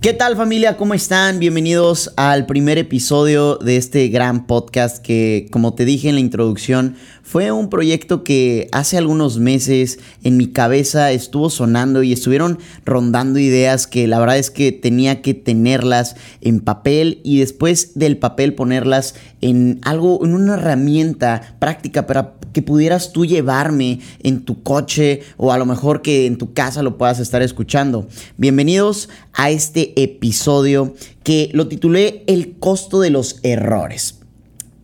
¿Qué tal familia? ¿Cómo están? Bienvenidos al primer episodio de este gran podcast que, como te dije en la introducción, fue un proyecto que hace algunos meses en mi cabeza estuvo sonando y estuvieron rondando ideas que la verdad es que tenía que tenerlas en papel y después del papel ponerlas en algo, en una herramienta práctica para que pudieras tú llevarme en tu coche o a lo mejor que en tu casa lo puedas estar escuchando. Bienvenidos a este episodio que lo titulé El costo de los errores.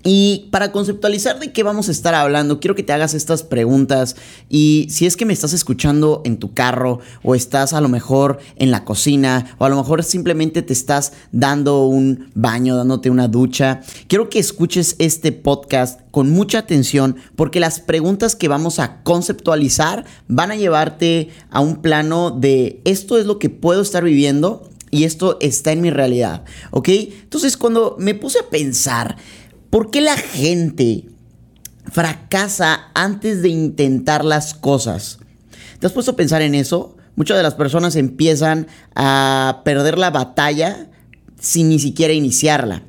Y para conceptualizar de qué vamos a estar hablando, quiero que te hagas estas preguntas y si es que me estás escuchando en tu carro o estás a lo mejor en la cocina o a lo mejor simplemente te estás dando un baño, dándote una ducha, quiero que escuches este podcast con mucha atención porque las preguntas que vamos a conceptualizar van a llevarte a un plano de esto es lo que puedo estar viviendo y esto está en mi realidad, ¿ok? Entonces cuando me puse a pensar, ¿Por qué la gente fracasa antes de intentar las cosas? ¿Te has puesto a pensar en eso? Muchas de las personas empiezan a perder la batalla sin ni siquiera iniciarla,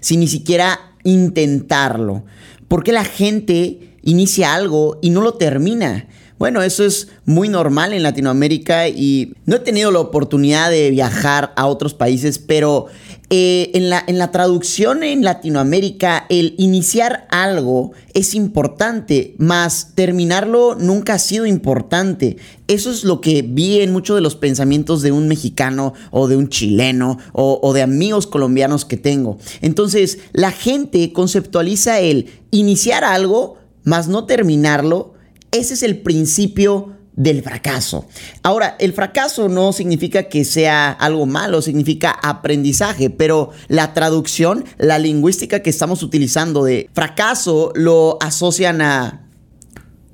sin ni siquiera intentarlo. ¿Por qué la gente inicia algo y no lo termina? Bueno, eso es muy normal en Latinoamérica y no he tenido la oportunidad de viajar a otros países, pero eh, en, la, en la traducción en Latinoamérica, el iniciar algo es importante, más terminarlo nunca ha sido importante. Eso es lo que vi en muchos de los pensamientos de un mexicano o de un chileno o, o de amigos colombianos que tengo. Entonces, la gente conceptualiza el iniciar algo, más no terminarlo. Ese es el principio del fracaso. Ahora, el fracaso no significa que sea algo malo, significa aprendizaje, pero la traducción, la lingüística que estamos utilizando de fracaso lo asocian a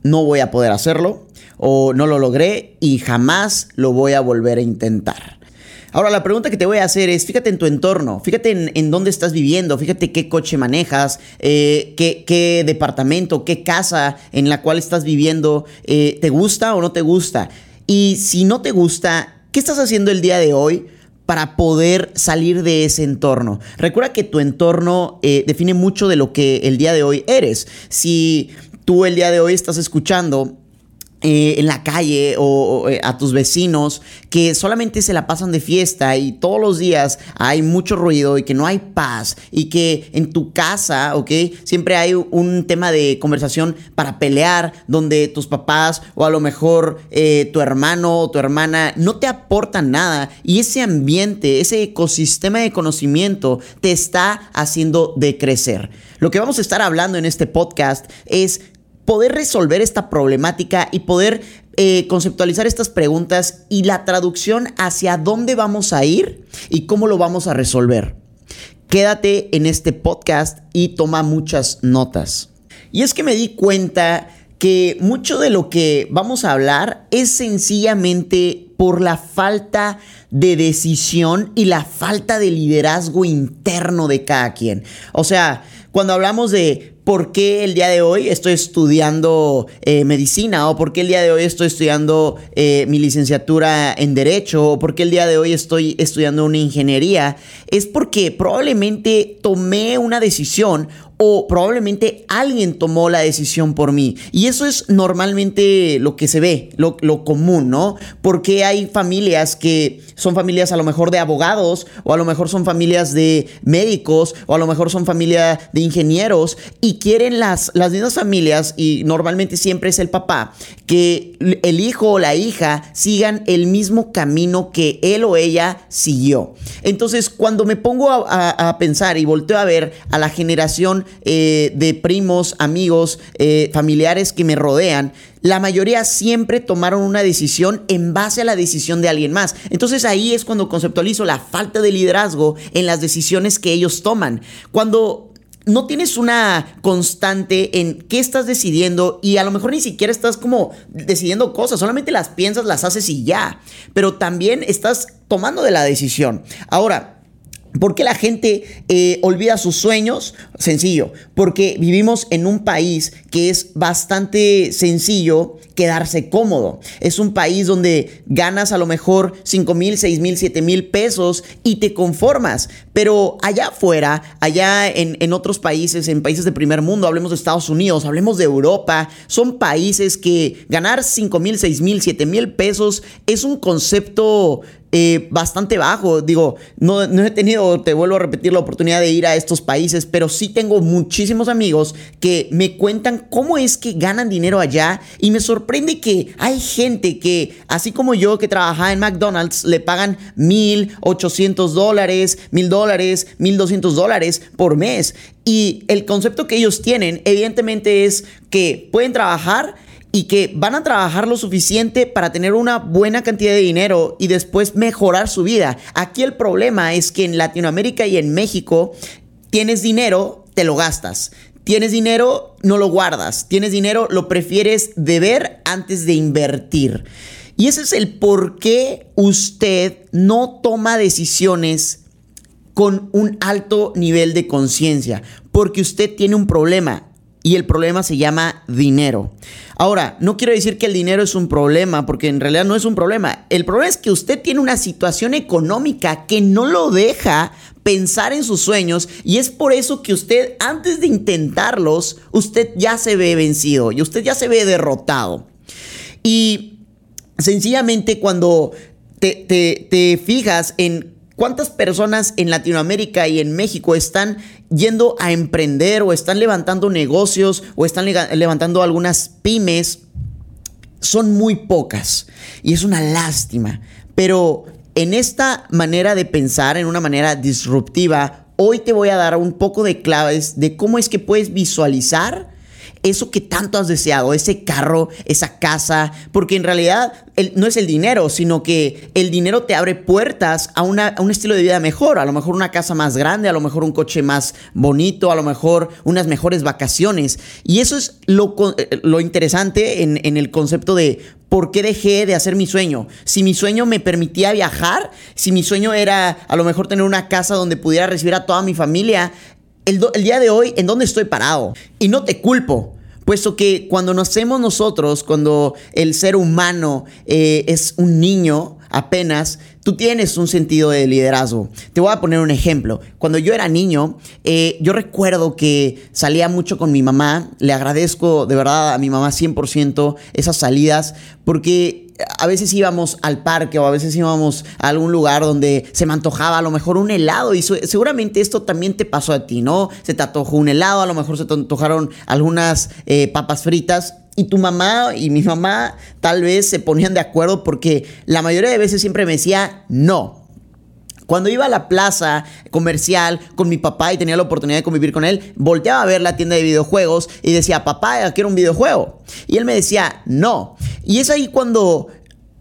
no voy a poder hacerlo o no lo logré y jamás lo voy a volver a intentar. Ahora, la pregunta que te voy a hacer es, fíjate en tu entorno, fíjate en, dónde estás viviendo, fíjate qué coche manejas, eh, qué, departamento, qué casa en la cual estás viviendo, eh, ¿te gusta o no te gusta? Y si no te gusta, ¿qué estás haciendo el día de hoy? para poder salir de ese entorno. Recuerda que tu entorno eh, define mucho de lo que el día de hoy eres. Si tú el día de hoy estás escuchando eh, en la calle o, eh, a tus vecinos que solamente se la pasan de fiesta y todos los días hay mucho ruido y que no hay paz y que en tu casa, ¿ok? Siempre hay un tema de conversación para pelear donde tus papás o a lo mejor eh, tu hermano o tu hermana no te aportan nada y ese ambiente, ese ecosistema de conocimiento te está haciendo decrecer. Lo que vamos a estar hablando en este podcast es poder resolver esta problemática y poder eh, conceptualizar estas preguntas y la traducción hacia dónde vamos a ir y cómo lo vamos a resolver. Quédate en este podcast y toma muchas notas. Y es que me di cuenta que mucho de lo que vamos a hablar es sencillamente por la falta de decisión y la falta de liderazgo interno de cada quien. O sea, cuando hablamos de por qué el día de hoy estoy estudiando eh, medicina o por qué el día de hoy estoy estudiando eh, mi licenciatura en derecho o por qué el día de hoy estoy estudiando una ingeniería, es porque probablemente tomé una decisión o probablemente alguien tomó la decisión por mí. Y eso es normalmente lo que se ve, lo, común, ¿no? Porque hay familias que son familias a lo mejor de abogados, o a lo mejor son familias de médicos, o a lo mejor son familias de ingenieros, y quieren las, las mismas familias, y normalmente siempre es el papá, que el hijo o la hija sigan el mismo camino que él o ella siguió. Entonces, cuando me pongo a pensar y volteo a ver a la generación eh, de primos, amigos, eh, familiares que me rodean, la mayoría siempre tomaron una decisión en base a la decisión de alguien más. Entonces ahí es cuando conceptualizo la falta de liderazgo en las decisiones que ellos toman. Cuando no tienes una constante en qué estás decidiendo y a lo mejor ni siquiera estás como decidiendo cosas, solamente las piensas, las haces y ya, pero también estás tomando de la decisión. Ahora, ¿Por qué la gente eh, olvida sus sueños? Sencillo, porque vivimos en un país que es bastante sencillo quedarse cómodo. Es un país donde ganas a lo mejor 5 mil, 6 mil, 7 mil pesos y te conformas. Pero allá afuera, allá en, en otros países, en países de primer mundo, hablemos de Estados Unidos, hablemos de Europa, son países que ganar 5 mil, 6 mil, 7 mil pesos es un concepto eh, bastante bajo. Digo, no, no, he tenido, te vuelvo a repetir, la oportunidad de ir a estos países, pero sí tengo muchísimos amigos que me cuentan cómo es que ganan dinero allá y me sorprende que hay gente que, así como yo que trabajaba en McDonald's, le pagan mil, ochocientos dólares, mil dólares, mil doscientos dólares por mes. Y el concepto que ellos tienen, evidentemente, es que pueden trabajar y que van a trabajar lo suficiente para tener una buena cantidad de dinero y después mejorar su vida. Aquí el problema es que en Latinoamérica y en México tienes dinero, te lo gastas. Tienes dinero, no lo guardas. Tienes dinero, lo prefieres deber antes de invertir. Y ese es el por qué usted no toma decisiones con un alto nivel de conciencia. Porque usted tiene un problema y el problema se llama dinero. Ahora, no quiero decir que el dinero es un problema, porque en realidad no es un problema. El problema es que usted tiene una situación económica que no lo deja pensar en sus sueños y es por eso que usted antes de intentarlos, usted ya se ve vencido y usted ya se ve derrotado. Y sencillamente cuando te, te fijas en ¿Cuántas personas en Latinoamérica y en México están yendo a emprender o están levantando negocios o están levantando algunas pymes? Son muy pocas y es una lástima. Pero en esta manera de pensar, en una manera disruptiva, hoy te voy a dar un poco de claves de cómo es que puedes visualizar eso que tanto has deseado, ese carro, esa casa, porque en realidad no es el dinero, sino que el dinero te abre puertas a, una, un estilo de vida mejor, a lo mejor una casa más grande, a lo mejor un coche más bonito, a lo mejor unas mejores vacaciones. Y eso es lo, eh, lo interesante en, en el concepto de ¿Por qué dejé de hacer mi sueño? Si mi sueño me permitía viajar, si mi sueño era a lo mejor tener una casa donde pudiera recibir a toda mi familia, el, día de hoy, ¿en dónde estoy parado? Y no te culpo. Puesto que cuando nacemos nosotros, cuando el ser humano eh, es un niño apenas, tú tienes un sentido de liderazgo. Te voy a poner un ejemplo. Cuando yo era niño, eh, yo recuerdo que salía mucho con mi mamá. Le agradezco de verdad a mi mamá 100% esas salidas porque a veces íbamos al parque o a veces íbamos a algún lugar donde se me antojaba a lo mejor un helado y seguramente esto también te pasó a ti, ¿no? Se te antojó un helado, a lo mejor se te antojaron algunas eh, papas fritas y tu mamá y mi mamá tal vez se ponían de acuerdo porque la mayoría de veces siempre me decía no. Cuando iba a la plaza comercial con mi papá y tenía la oportunidad de convivir con él, volteaba a ver la tienda de videojuegos y decía, papá, quiero un videojuego. Y él me decía, no. Y es ahí cuando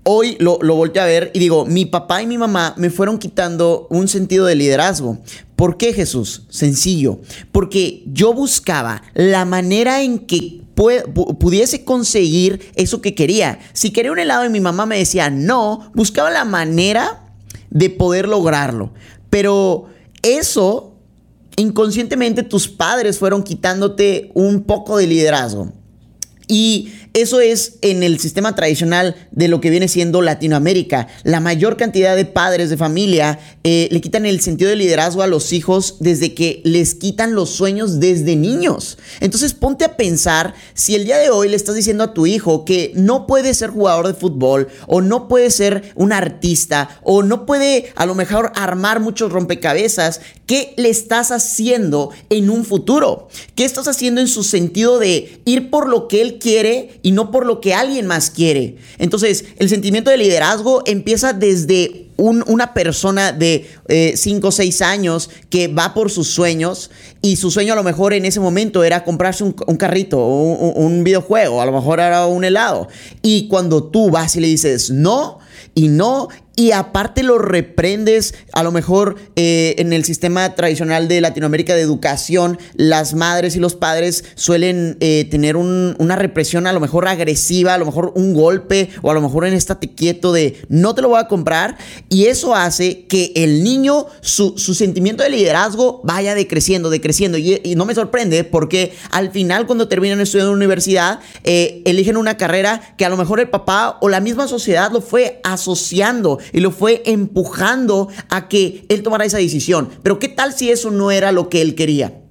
hoy lo, lo a ver y digo, mi papá y mi mamá me fueron quitando un sentido de liderazgo. ¿Por qué Jesús? Sencillo. Porque yo buscaba la manera en que pudiese conseguir eso que quería. Si quería un helado y mi mamá me decía no, buscaba la manera de poder lograrlo. Pero eso, inconscientemente tus padres fueron quitándote un poco de liderazgo. Y eso es en el sistema tradicional de lo que viene siendo Latinoamérica. La mayor cantidad de padres de familia eh, le quitan el sentido de liderazgo a los hijos desde que les quitan los sueños desde niños. Entonces ponte a pensar si el día de hoy le estás diciendo a tu hijo que no puede ser jugador de fútbol o no puede ser un artista o no puede a lo mejor armar muchos rompecabezas, ¿qué le estás haciendo en un futuro? ¿Qué estás haciendo en su sentido de ir por lo que él quiere y no por lo que alguien más quiere. Entonces, el sentimiento de liderazgo empieza desde una persona de 5 o 6 años que va por sus sueños y su sueño a lo mejor en ese momento era comprarse un, carrito un, un videojuego, a lo mejor era un helado. Y cuando tú vas y le dices no, y no, y aparte lo reprendes, a lo mejor eh, en el sistema tradicional de Latinoamérica de educación, las madres y los padres suelen eh, tener una represión a lo mejor agresiva, a lo mejor un golpe o a lo mejor en estate quieto de no te lo voy a comprar y eso hace que el niño, su, sentimiento de liderazgo vaya decreciendo, decreciendo. Y, no me sorprende porque al final cuando terminan estudiando en la universidad eh, eligen una carrera que a lo mejor el papá o la misma sociedad lo fue asociando y lo fue empujando a que él tomara esa decisión. Pero ¿qué tal si eso no era lo que él quería?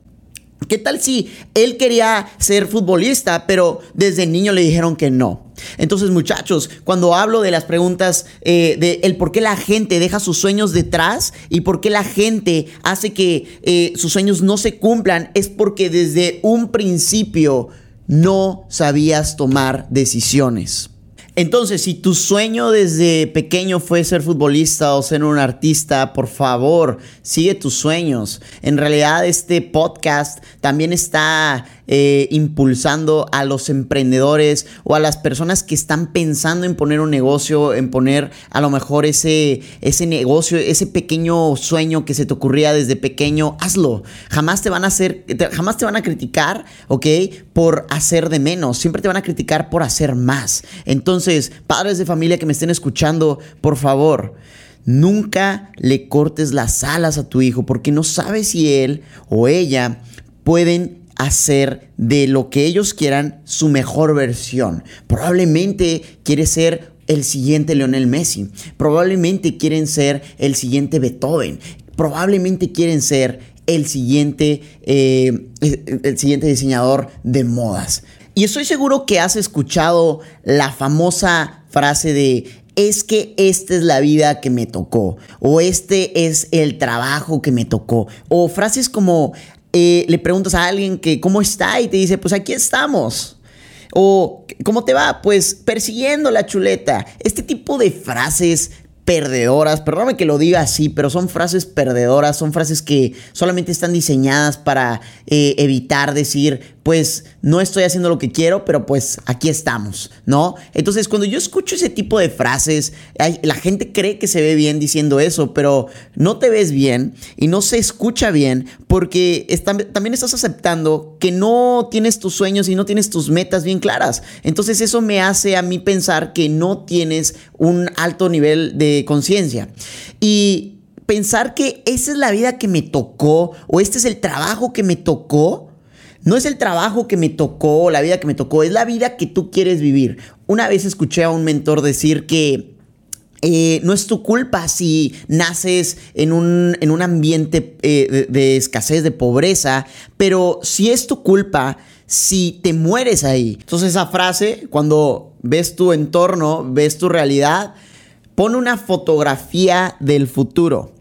¿Qué tal si él quería ser futbolista, pero desde niño le dijeron que no? Entonces, muchachos, cuando hablo de las preguntas eh, de el por qué la gente deja sus sueños detrás y por qué la gente hace que eh, sus sueños no se cumplan, es porque desde un principio no sabías tomar decisiones. Entonces, si tu sueño desde pequeño fue ser futbolista o ser un artista, por favor, sigue tus sueños. En realidad, este podcast también está eh, impulsando a los emprendedores o a las personas que están pensando en poner un negocio, en poner a lo mejor ese, ese negocio, ese pequeño sueño que se te ocurría desde pequeño, hazlo. Jamás te van a hacer, jamás te van a criticar, ¿ok? Por hacer de menos. Siempre te van a criticar por hacer más. Entonces, padres de familia que me estén escuchando, por favor. Nunca le cortes las alas a tu hijo porque no sabes si él o ella pueden hacer de lo que ellos quieran su mejor versión. Probablemente quiere ser el siguiente Lionel Messi. Probablemente quieren ser el siguiente Beethoven. Probablemente quieren ser el siguiente, eh, el siguiente diseñador de modas. Y estoy seguro que has escuchado la famosa frase de es que esta es la vida que me tocó, o este es el trabajo que me tocó, o frases como eh, le preguntas a alguien que cómo está y te dice, pues aquí estamos. O ¿cómo te va? Pues persiguiendo la chuleta. Este tipo de frases perdedoras, perdóname que lo diga así, pero son frases perdedoras, son frases que solamente están diseñadas para eh, evitar decir, pues no estoy haciendo lo que quiero, pero pues aquí estamos, ¿no? Entonces cuando yo escucho ese tipo de frases, la gente cree que se ve bien diciendo eso, pero no te ves bien y no se escucha bien porque también estás aceptando que no tienes tus sueños y no tienes tus metas bien claras. Entonces eso me hace a mí pensar que no tienes un alto nivel de conciencia. Y pensar que esa es la vida que me tocó o este es el trabajo que me tocó, no es el trabajo que me tocó, la vida que me tocó, es la vida que tú quieres vivir. Una vez escuché a un mentor decir que eh, no es tu culpa si naces en un, en un ambiente eh, de, escasez, de pobreza, pero si es tu culpa si te mueres ahí. Entonces esa frase, cuando ves tu entorno, ves tu realidad, pone una fotografía del futuro.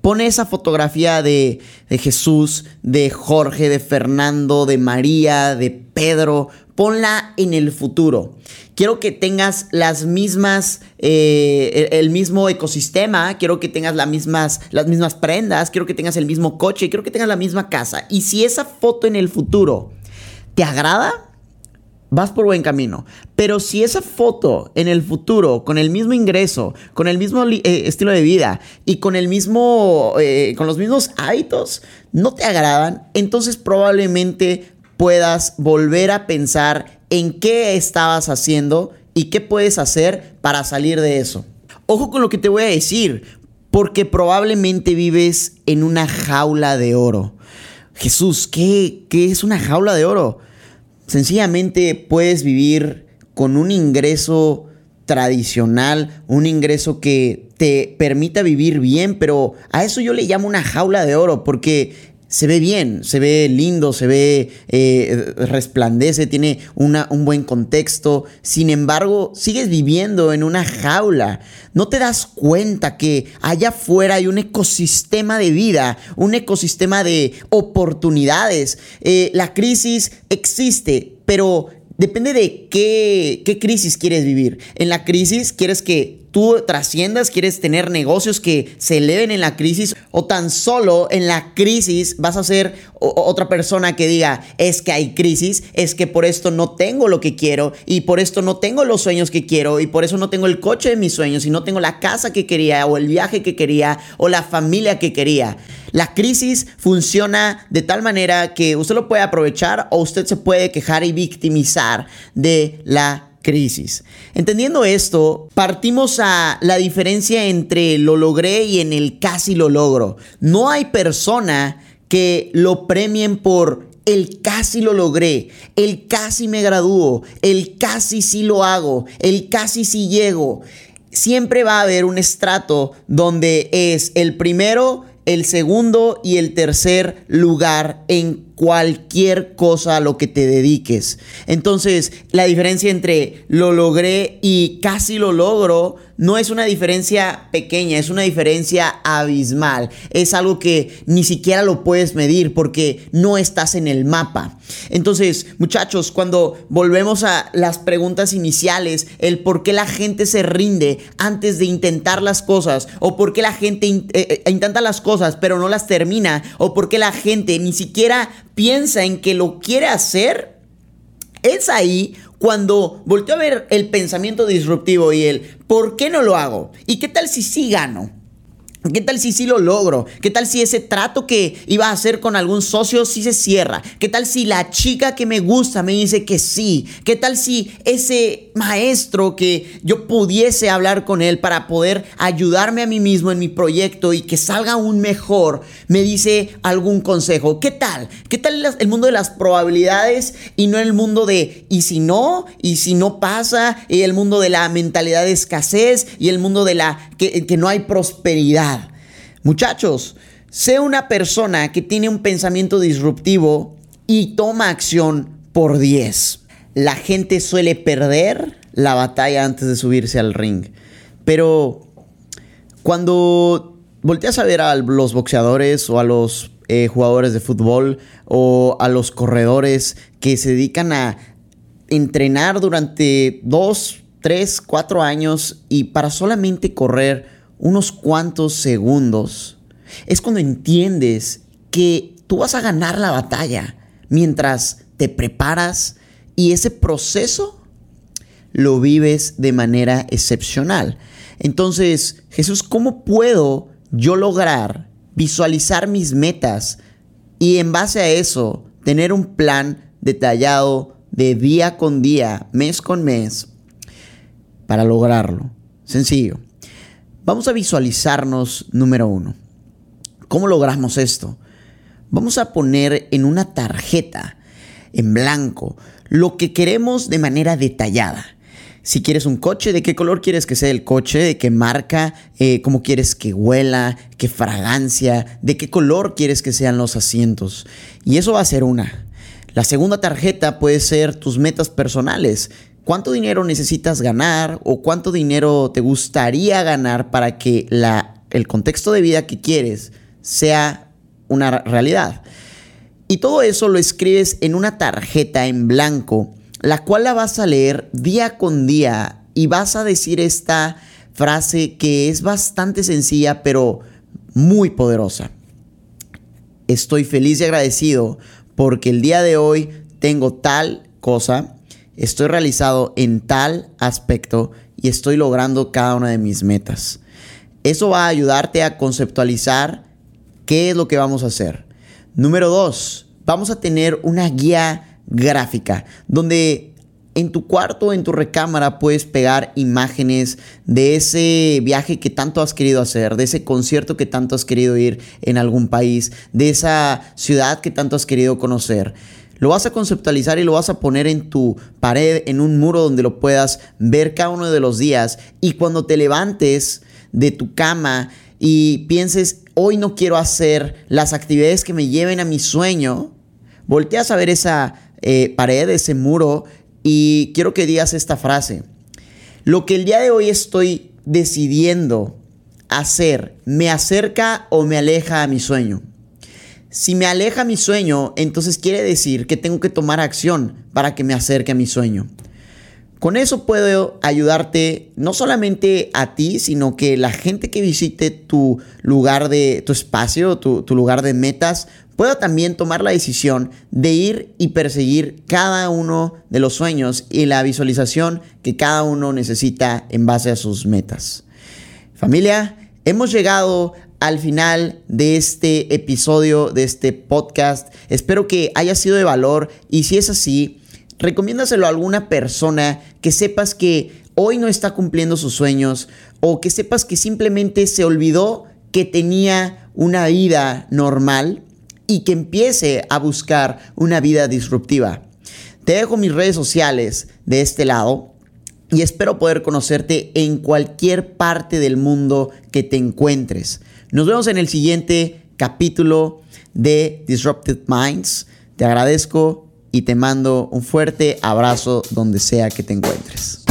Pone esa fotografía de, Jesús, de Jorge, de Fernando, de María, de Pedro. Ponla en el futuro. Quiero que tengas las mismas, eh, el mismo ecosistema, quiero que tengas las mismas, las mismas prendas, quiero que tengas el mismo coche, quiero que tengas la misma casa. Y si esa foto en el futuro te agrada, vas por buen camino. Pero si esa foto en el futuro, con el mismo ingreso, con el mismo eh, estilo de vida y con el mismo, eh, con los mismos hábitos, no te agradan, entonces probablemente puedas volver a pensar en qué estabas haciendo y qué puedes hacer para salir de eso. Ojo con lo que te voy a decir, porque probablemente vives en una jaula de oro. Jesús, ¿qué, qué es una jaula de oro? Sencillamente puedes vivir con un ingreso tradicional, un ingreso que te permita vivir bien, pero a eso yo le llamo una jaula de oro, porque se ve bien, se ve lindo, se ve, eh, resplandece, tiene una, un buen contexto. Sin embargo, sigues viviendo en una jaula. No te das cuenta que allá afuera hay un ecosistema de vida, un ecosistema de oportunidades. Eh, la crisis existe, pero depende de qué, qué crisis quieres vivir. En la crisis quieres que tú trasciendas, quieres tener negocios que se eleven en la crisis o tan solo en la crisis vas a ser otra persona que diga, es que hay crisis, es que por esto no tengo lo que quiero y por esto no tengo los sueños que quiero y por eso no tengo el coche de mis sueños y no tengo la casa que quería o el viaje que quería o la familia que quería. La crisis funciona de tal manera que usted lo puede aprovechar o usted se puede quejar y victimizar de la crisis. Entendiendo esto, partimos a la diferencia entre lo logré y en el casi lo logro. No hay persona que lo premien por el casi lo logré, el casi me gradúo, el casi sí lo hago, el casi sí llego. Siempre va a haber un estrato donde es el primero, el segundo y el tercer lugar en cualquier cosa a lo que te dediques. Entonces, la diferencia entre lo logré y casi lo logro no es una diferencia pequeña, es una diferencia abismal. Es algo que ni siquiera lo puedes medir porque no estás en el mapa. Entonces, muchachos, cuando volvemos a las preguntas iniciales, el por qué la gente se rinde antes de intentar las cosas, o por qué la gente eh, eh, intenta las cosas pero no las termina, o por qué la gente ni siquiera piensa en que lo quiere hacer, es ahí cuando volteo a ver el pensamiento disruptivo y el ¿por qué no lo hago? ¿Y qué tal si sí gano? ¿Qué tal si sí lo logro? ¿Qué tal si ese trato que iba a hacer con algún socio sí se cierra? ¿Qué tal si la chica que me gusta me dice que sí? ¿Qué tal si ese maestro que yo pudiese hablar con él para poder ayudarme a mí mismo en mi proyecto y que salga aún mejor me dice algún consejo? ¿Qué tal? ¿Qué tal el mundo de las probabilidades y no el mundo de y si no? ¿Y si no pasa? Y el mundo de la mentalidad de escasez y el mundo de la que, que no hay prosperidad. Muchachos, sé una persona que tiene un pensamiento disruptivo y toma acción por 10. La gente suele perder la batalla antes de subirse al ring. Pero cuando volteas a ver a los boxeadores o a los eh, jugadores de fútbol o a los corredores que se dedican a entrenar durante 2, 3, 4 años y para solamente correr unos cuantos segundos, es cuando entiendes que tú vas a ganar la batalla mientras te preparas y ese proceso lo vives de manera excepcional. Entonces, Jesús, ¿cómo puedo yo lograr visualizar mis metas y en base a eso tener un plan detallado de día con día, mes con mes, para lograrlo? Sencillo. Vamos a visualizarnos número uno. ¿Cómo logramos esto? Vamos a poner en una tarjeta, en blanco, lo que queremos de manera detallada. Si quieres un coche, ¿de qué color quieres que sea el coche? ¿De qué marca? Eh, ¿Cómo quieres que huela? ¿Qué fragancia? ¿De qué color quieres que sean los asientos? Y eso va a ser una. La segunda tarjeta puede ser tus metas personales cuánto dinero necesitas ganar o cuánto dinero te gustaría ganar para que la, el contexto de vida que quieres sea una realidad. Y todo eso lo escribes en una tarjeta en blanco, la cual la vas a leer día con día y vas a decir esta frase que es bastante sencilla pero muy poderosa. Estoy feliz y agradecido porque el día de hoy tengo tal cosa estoy realizado en tal aspecto y estoy logrando cada una de mis metas. Eso va a ayudarte a conceptualizar qué es lo que vamos a hacer. Número dos, vamos a tener una guía gráfica donde en tu cuarto, en tu recámara, puedes pegar imágenes de ese viaje que tanto has querido hacer, de ese concierto que tanto has querido ir en algún país, de esa ciudad que tanto has querido conocer. Lo vas a conceptualizar y lo vas a poner en tu pared, en un muro donde lo puedas ver cada uno de los días. Y cuando te levantes de tu cama y pienses, hoy no quiero hacer las actividades que me lleven a mi sueño, volteas a ver esa eh, pared, ese muro, y quiero que digas esta frase. Lo que el día de hoy estoy decidiendo hacer, ¿me acerca o me aleja a mi sueño? Si me aleja mi sueño, entonces quiere decir que tengo que tomar acción para que me acerque a mi sueño. Con eso puedo ayudarte no solamente a ti, sino que la gente que visite tu lugar de tu espacio, tu, tu lugar de metas, pueda también tomar la decisión de ir y perseguir cada uno de los sueños y la visualización que cada uno necesita en base a sus metas. Familia, hemos llegado al final de este episodio, de este podcast. Espero que haya sido de valor y si es así, recomiéndaselo a alguna persona que sepas que hoy no está cumpliendo sus sueños o que sepas que simplemente se olvidó que tenía una vida normal y que empiece a buscar una vida disruptiva. Te dejo mis redes sociales de este lado y espero poder conocerte en cualquier parte del mundo que te encuentres. Nos vemos en el siguiente capítulo de Disrupted Minds. Te agradezco y te mando un fuerte abrazo donde sea que te encuentres.